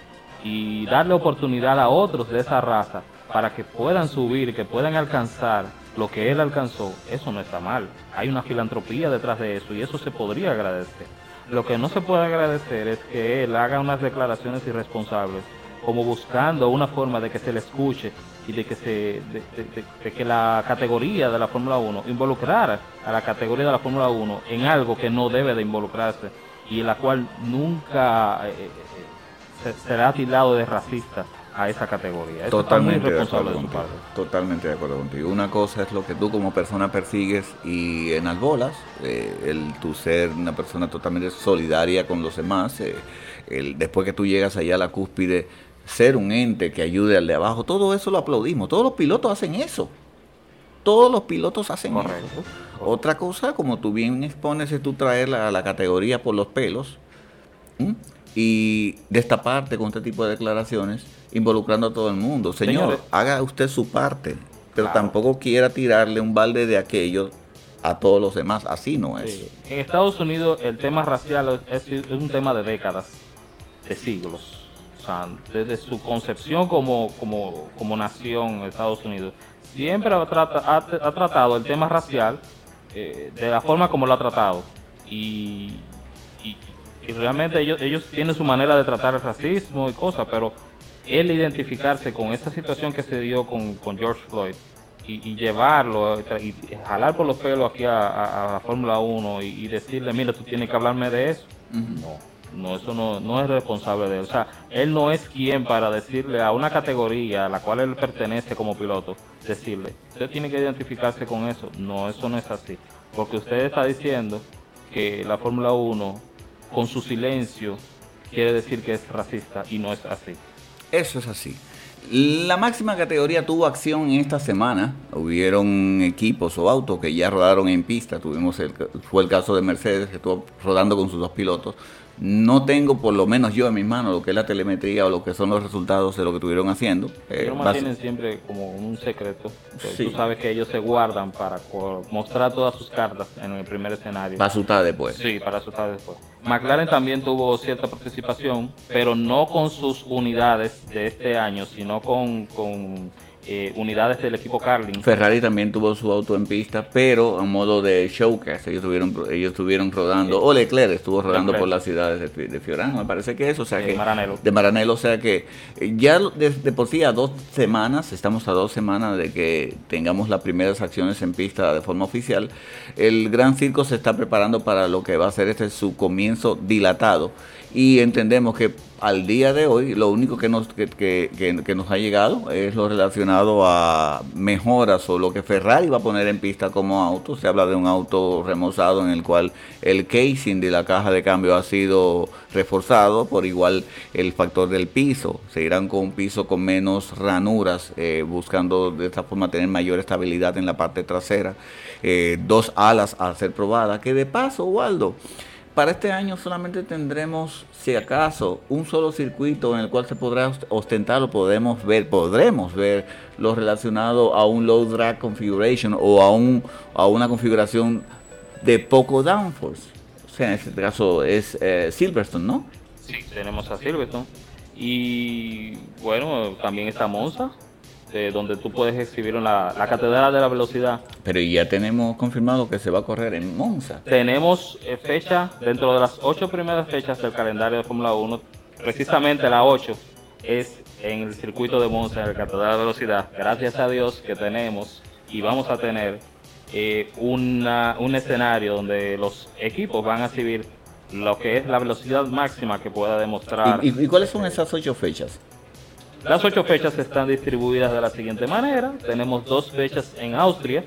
y darle oportunidad a otros de esa raza para que puedan subir, que puedan alcanzar lo que él alcanzó, eso no está mal. Hay una filantropía detrás de eso y eso se podría agradecer. Lo que no se puede agradecer es que él haga unas declaraciones irresponsables como buscando una forma de que se le escuche y de que se de, que la categoría de la Fórmula 1 involucrara a la categoría de la Fórmula 1 en algo que no debe de involucrarse y en la cual nunca eh, eh, será tildado de racista a esa categoría. totalmente de acuerdo contigo. Totalmente de acuerdo contigo. Una cosa es lo que tú como persona persigues y en las bolas, eh, el tu ser una persona totalmente solidaria con los demás, el, después que tú llegas allá a la cúspide ser un ente que ayude al de abajo, todo eso lo aplaudimos. Todos los pilotos hacen eso. Todos los pilotos hacen eso. Otra cosa, como tú bien expones, es tú traer a la categoría por los pelos y destaparte con este tipo de declaraciones, involucrando a todo el mundo. Señor, haga usted su parte, pero tampoco quiera tirarle un balde de aquello a todos los demás. Así no es. En Estados Unidos el tema racial es, es un tema de décadas, de siglos desde su concepción como, como, como nación Estados Unidos, siempre ha, ha, tratado el tema racial eh, de la forma como lo ha tratado. Y, y, realmente ellos, ellos tienen su manera de tratar el racismo y cosas, pero él identificarse con esa situación que se dio con, George Floyd y, llevarlo y, jalar por los pelos aquí a, la Fórmula 1 y, decirle, mira, tú tienes que hablarme de eso. No no, eso no, no es responsable de él. O sea, él no es quien para decirle a una categoría a la cual él pertenece como piloto, decirle, usted tiene que identificarse con eso. No, eso no es así. Porque usted está diciendo que la Fórmula 1, con su silencio, quiere decir que es racista y no es así. Eso es así. La máxima categoría tuvo acción esta semana. Hubieron equipos o autos que ya rodaron en pista. Tuvimos el, fue el caso de Mercedes que estuvo rodando con sus dos pilotos no tengo, por lo menos yo en mis manos, lo que es la telemetría o lo que son los resultados de lo que estuvieron haciendo. Ellos eh, mantienen siempre como un secreto. Tú sabes que ellos se guardan para mostrar todas sus cartas en el primer escenario. Para asustar después. Sí, para asustar después. McLaren también tuvo cierta participación, pero no con sus unidades de este año, sino con, con eh, unidades del equipo Carlin. Ferrari también tuvo su auto en pista, pero a modo de showcase. Ellos estuvieron, ellos estuvieron rodando, o Leclerc estuvo rodando por las ciudades de, de Fiorano, me parece que eso, o sea de que. Maranello. De Maranello, o sea que eh, ya de, por sí a dos semanas, estamos a dos semanas de que tengamos las primeras acciones en pista de forma oficial. El Gran Circo se está preparando para lo que va a ser este su comienzo dilatado y entendemos que al día de hoy lo único que nos, que, que, que, nos ha llegado es lo relacionado a mejoras o lo que Ferrari va a poner en pista como auto. Se habla de un auto remozado en el cual el casing de la caja de cambio ha sido reforzado, por igual el factor del piso. Se irán con un piso con menos ranuras, eh, buscando de esta forma tener mayor estabilidad en la parte trasera. Eh, dos alas a ser probadas, que de paso, Waldo, para este año solamente tendremos, si acaso, un solo circuito en el cual se podrá ostentar o podemos ver, podremos ver lo relacionado a un low drag configuration o a, un, a una configuración de poco downforce. O sea, en este caso es eh, Silverstone, ¿no? Sí, tenemos a Silverstone. Y bueno, también está Monza, donde tú puedes exhibir la, la, Catedral de la Velocidad. Pero ya tenemos confirmado que se va a correr en Monza. Tenemos eh, fecha dentro de las ocho primeras fechas del calendario de Fórmula 1, precisamente la 8 es en el circuito de Monza, en la Catedral de la Velocidad. Gracias a Dios que tenemos y vamos a tener eh, una, un escenario donde los equipos van a exhibir lo que es la velocidad máxima que pueda demostrar. ¿Y, y cuáles son esas ocho fechas? Las ocho fechas están distribuidas de la siguiente manera. Tenemos dos fechas en Austria.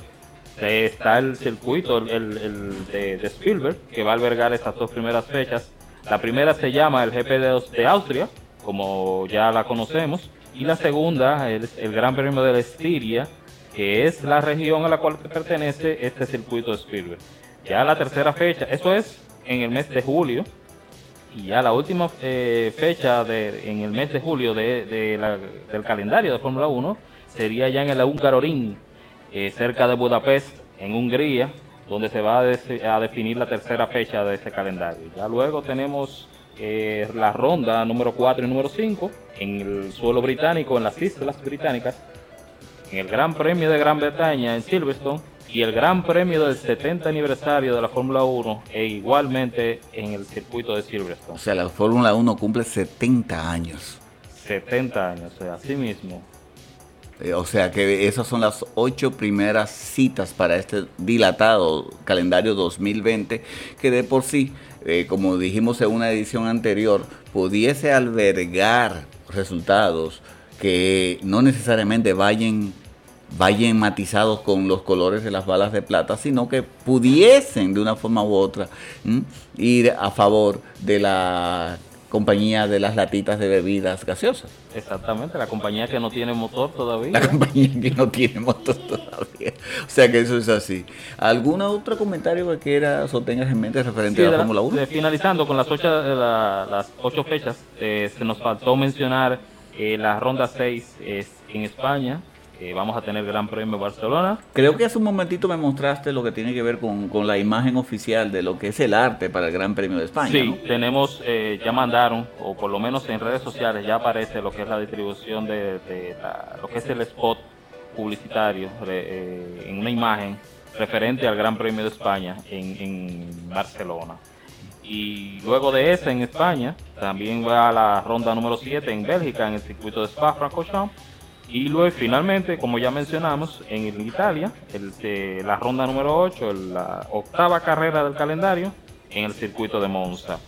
Está el circuito el, de, Spielberg, que va a albergar estas dos primeras fechas. La primera se llama el GP de, Austria, como ya la conocemos. Y la segunda es el Gran Premio de la Estiria, que es la región a la cual pertenece este circuito de Spielberg. Ya la tercera fecha, eso es en el mes de julio, y ya la última eh, fecha de, en el mes de julio de, del calendario de Fórmula 1 sería ya en el Húngaro eh, cerca de Budapest, en Hungría, donde se va a, definir la tercera fecha de ese calendario. Ya luego tenemos eh, la ronda número 4 y número 5 en el suelo británico, en las Islas Británicas, en el Gran Premio de Gran Bretaña en Silverstone y el Gran Premio del 70 aniversario de la Fórmula 1 e igualmente en el circuito de Silverstone. O sea, la Fórmula 1 cumple 70 años. 70 años, así mismo. Eh, o sea que esas son las ocho primeras citas para este dilatado calendario 2020 que de por sí, eh, como dijimos en una edición anterior, pudiese albergar resultados que no necesariamente vayan vayan matizados con los colores de las balas de plata, sino que pudiesen de una forma u otra ir a favor de la compañía de las latitas de bebidas gaseosas. Exactamente, la compañía que no tiene motor todavía. La compañía que no tiene motor todavía. O sea que eso es así. ¿Algún otro comentario que quieras o tengas en mente referente a la Fórmula 1? finalizando con las ocho, las ocho fechas, eh, se nos faltó mencionar eh, la ronda 6 en España, vamos a tener Gran Premio Barcelona. Creo que hace un momentito me mostraste lo que tiene que ver con, la imagen oficial de lo que es el arte para el Gran Premio de España. Sí, tenemos, eh, ya mandaron, o por lo menos en redes sociales ya aparece lo que es la distribución de, lo que es el spot publicitario eh, en una imagen referente al Gran Premio de España en, Barcelona. Y luego de ese en España, también va a la ronda número 7 en Bélgica, en el circuito de Spa-Francorchamps y luego finalmente, como ya mencionamos, en Italia, el, la ronda número 8, la octava carrera del calendario en el circuito de Monza.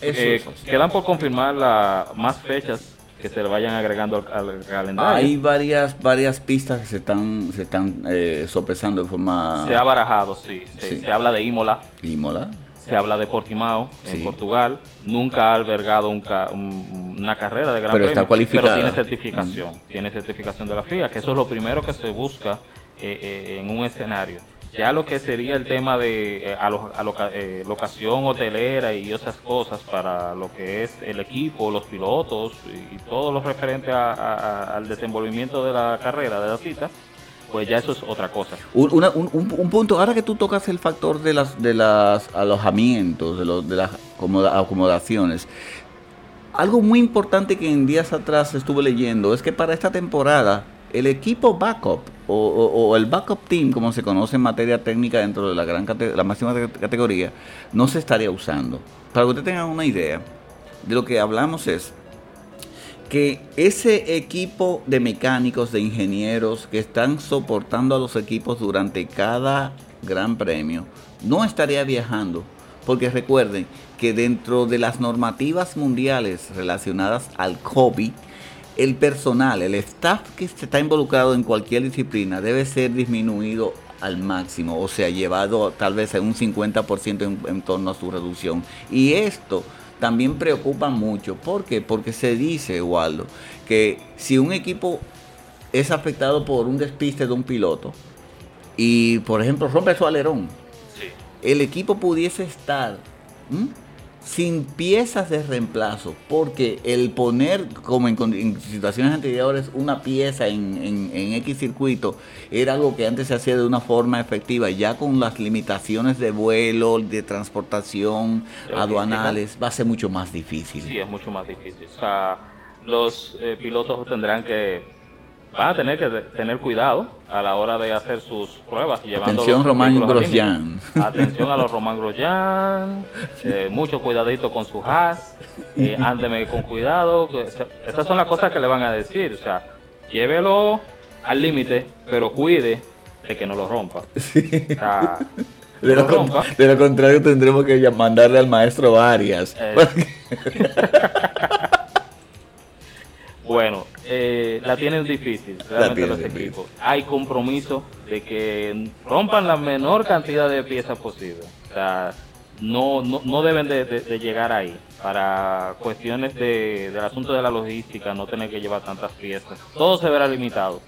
Eh, quedan por confirmar la, más fechas que se le vayan agregando al, calendario. Hay varias varias pistas que se están se están eh, sopesando de forma... Se ha barajado, sí. Se, habla de Imola. Imola se habla de Portimao en Portugal, nunca ha albergado una carrera de gran pero premio, pero tiene certificación, tiene certificación de la FIA, que eso es lo primero que se busca eh, eh, en un escenario. Ya lo que sería el tema de eh, locación hotelera y esas cosas para lo que es el equipo, los pilotos y, todo lo referente al desenvolvimiento de la carrera, de la cita, pues ya eso es otra cosa. Un, punto, ahora que tú tocas el factor de las de las alojamientos, de, los, de las acomodaciones, algo muy importante que en días atrás estuve leyendo es que para esta temporada el equipo backup o, el backup team, como se conoce en materia técnica dentro de la gran la máxima categoría, no se estaría usando. Para que ustedes tengan una idea de lo que hablamos es que ese equipo de mecánicos, de ingenieros que están soportando a los equipos durante cada gran premio, no estaría viajando porque recuerden que dentro de las normativas mundiales relacionadas al COVID, el personal, el staff que está involucrado en cualquier disciplina debe ser disminuido al máximo, o sea, llevado tal vez a un 50% en, en torno a su reducción. Y esto también preocupa mucho. ¿Por qué? Porque se dice, Waldo, que si un equipo es afectado por un despiste de un piloto y, por ejemplo, rompe su alerón, el equipo pudiese estar sin piezas de reemplazo, porque el poner, como en, situaciones anteriores, una pieza en, X circuito era algo que antes se hacía de una forma efectiva, ya con las limitaciones de vuelo, de transportación, aduanales, va a ser mucho más difícil. Sí, es mucho más difícil. O sea, los eh, pilotos tendrán que van a tener que tener cuidado a la hora de hacer sus pruebas. Atención Román Grosjean. Atención a los Román Grosjean. Eh, mucho cuidadito con su has. Eh, *laughs* ándeme con cuidado. Esas son las cosas que le van a decir. O sea, llévelo al límite, pero cuide de que no lo rompa. de, lo contrario tendremos que mandarle al maestro varias. Eh. *laughs* Bueno, eh, la tienen difícil, realmente los equipos. Hay compromiso de que rompan la menor cantidad de piezas posible. O sea, no, no, deben de, llegar ahí para cuestiones de, del asunto de la logística, no tener que llevar tantas piezas. Todo se verá limitado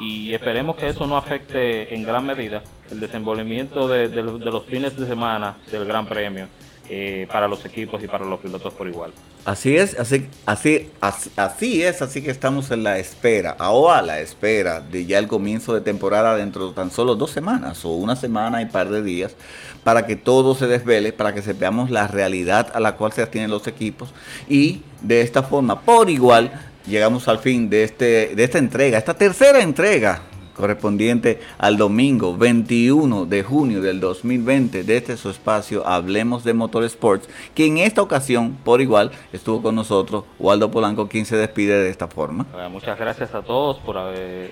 y esperemos que eso no afecte en gran medida el desenvolvimiento de, de los fines de semana del Gran Premio eh, para los equipos y para los pilotos por igual. Así es, así, así, así, es, así que estamos en la espera, o a la espera de ya el comienzo de temporada dentro de tan solo dos semanas o una semana y par de días, para que todo se desvele, para que sepamos la realidad a la cual se atienden los equipos y de esta forma, por igual, llegamos al fin de, este, de esta entrega, esta tercera entrega correspondiente al domingo 21 de junio del 2020 de este su espacio Hablemos de Motorsports, que en esta ocasión, por igual, estuvo con nosotros Waldo Polanco, quien se despide de esta forma. Muchas gracias a todos por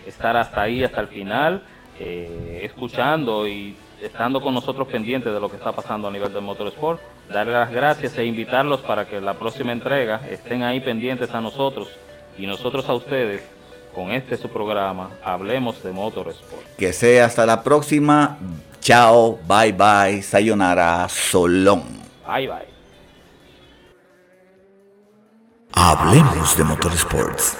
estar hasta ahí, hasta el final, eh, escuchando y estando con nosotros pendientes de lo que está pasando a nivel del motorsport. Darle las gracias e invitarlos para que la próxima entrega estén ahí pendientes a nosotros y nosotros a ustedes con este su programa, Hablemos de Motorsport. Que sea hasta la próxima. Chao, bye bye, sayonara, solón. Bye bye. Hablemos de Motorsports.